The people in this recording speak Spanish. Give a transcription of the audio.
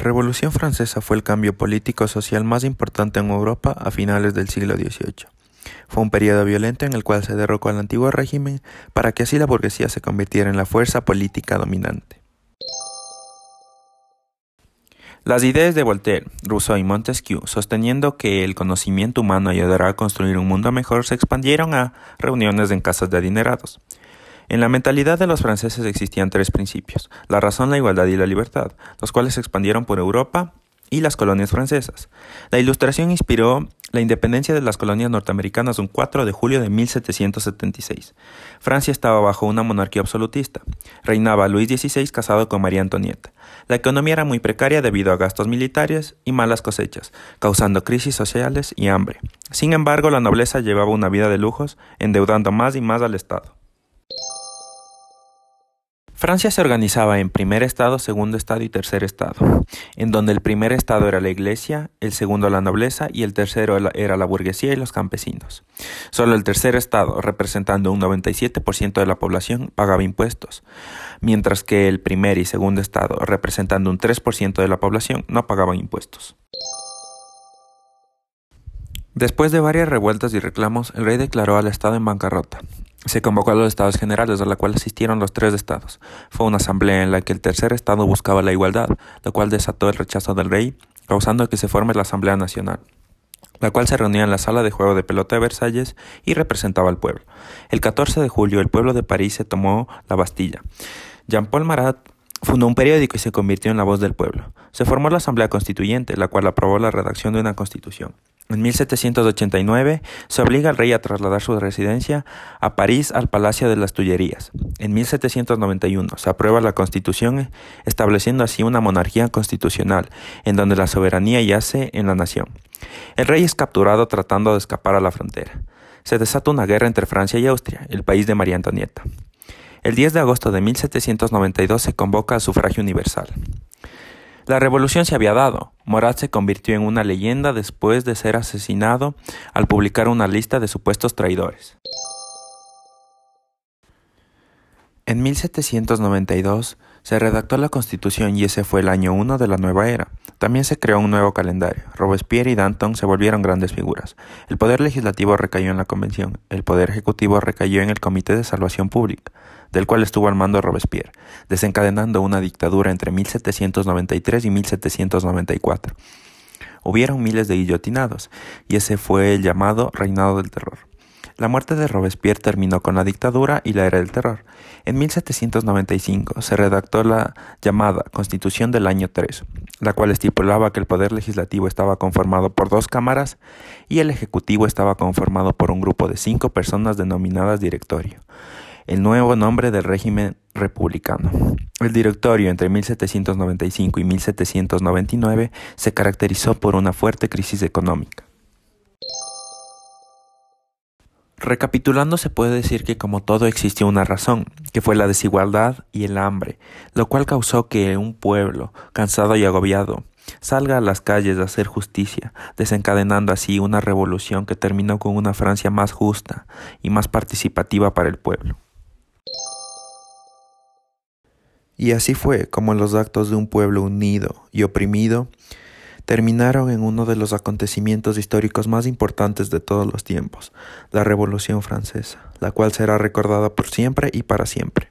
Revolución Francesa fue el cambio político-social más importante en Europa a finales del siglo XVIII. Fue un periodo violento en el cual se derrocó al antiguo régimen para que así la burguesía se convirtiera en la fuerza política dominante. Las ideas de Voltaire, Rousseau y Montesquieu, sosteniendo que el conocimiento humano ayudará a construir un mundo mejor, se expandieron a reuniones en casas de adinerados. En la mentalidad de los franceses existían tres principios, la razón, la igualdad y la libertad, los cuales se expandieron por Europa y las colonias francesas. La ilustración inspiró la independencia de las colonias norteamericanas un 4 de julio de 1776. Francia estaba bajo una monarquía absolutista. Reinaba Luis XVI casado con María Antonieta. La economía era muy precaria debido a gastos militares y malas cosechas, causando crisis sociales y hambre. Sin embargo, la nobleza llevaba una vida de lujos, endeudando más y más al Estado. Francia se organizaba en primer estado, segundo estado y tercer estado, en donde el primer estado era la iglesia, el segundo la nobleza y el tercero era la burguesía y los campesinos. Solo el tercer estado, representando un 97% de la población, pagaba impuestos, mientras que el primer y segundo estado, representando un 3% de la población, no pagaban impuestos. Después de varias revueltas y reclamos, el rey declaró al Estado en bancarrota. Se convocó a los estados generales, a la cual asistieron los tres estados. Fue una asamblea en la que el tercer estado buscaba la igualdad, lo cual desató el rechazo del rey, causando que se forme la Asamblea Nacional, la cual se reunía en la sala de juego de pelota de Versalles y representaba al pueblo. El 14 de julio, el pueblo de París se tomó la Bastilla. Jean-Paul Marat Fundó un periódico y se convirtió en la voz del pueblo. Se formó la Asamblea Constituyente, la cual aprobó la redacción de una constitución. En 1789 se obliga al rey a trasladar su residencia a París al Palacio de las Tullerías. En 1791 se aprueba la Constitución estableciendo así una monarquía constitucional en donde la soberanía yace en la nación. El rey es capturado tratando de escapar a la frontera. Se desata una guerra entre Francia y Austria, el país de María Antonieta. El 10 de agosto de 1792 se convoca a sufragio universal. La revolución se había dado. Morat se convirtió en una leyenda después de ser asesinado al publicar una lista de supuestos traidores. En 1792 se redactó la Constitución y ese fue el año 1 de la nueva era. También se creó un nuevo calendario. Robespierre y Danton se volvieron grandes figuras. El poder legislativo recayó en la Convención. El poder ejecutivo recayó en el Comité de Salvación Pública, del cual estuvo al mando Robespierre, desencadenando una dictadura entre 1793 y 1794. Hubieron miles de guillotinados, y ese fue el llamado Reinado del Terror. La muerte de Robespierre terminó con la dictadura y la era del terror. En 1795 se redactó la llamada Constitución del Año 3, la cual estipulaba que el poder legislativo estaba conformado por dos cámaras y el ejecutivo estaba conformado por un grupo de cinco personas denominadas directorio, el nuevo nombre del régimen republicano. El directorio entre 1795 y 1799 se caracterizó por una fuerte crisis económica. Recapitulando se puede decir que como todo existió una razón, que fue la desigualdad y el hambre, lo cual causó que un pueblo, cansado y agobiado, salga a las calles a hacer justicia, desencadenando así una revolución que terminó con una Francia más justa y más participativa para el pueblo. Y así fue como los actos de un pueblo unido y oprimido terminaron en uno de los acontecimientos históricos más importantes de todos los tiempos, la Revolución Francesa, la cual será recordada por siempre y para siempre.